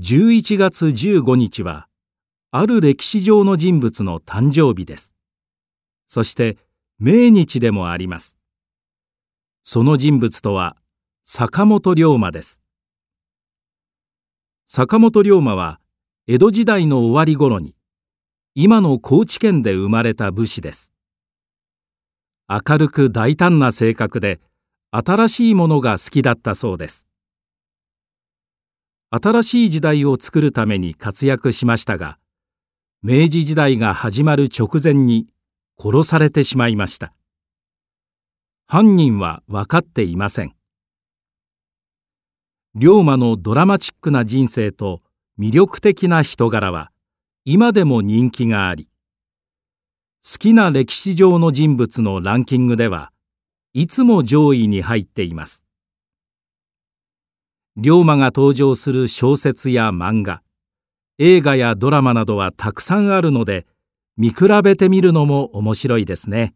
11月15日はある歴史上の人物の誕生日です。そして命日でもあります。その人物とは坂本龍馬です。坂本龍馬は江戸時代の終わり頃に今の高知県で生まれた武士です。明るく大胆な性格で新しいものが好きだったそうです。新しい時代を作るために活躍しましたが明治時代が始まる直前に殺されてしまいました。犯人は分かっていません。龍馬のドラマチックな人生と魅力的な人柄は今でも人気があり好きな歴史上の人物のランキングではいつも上位に入っています。龍馬が登場する小説や漫画映画やドラマなどはたくさんあるので見比べてみるのも面白いですね。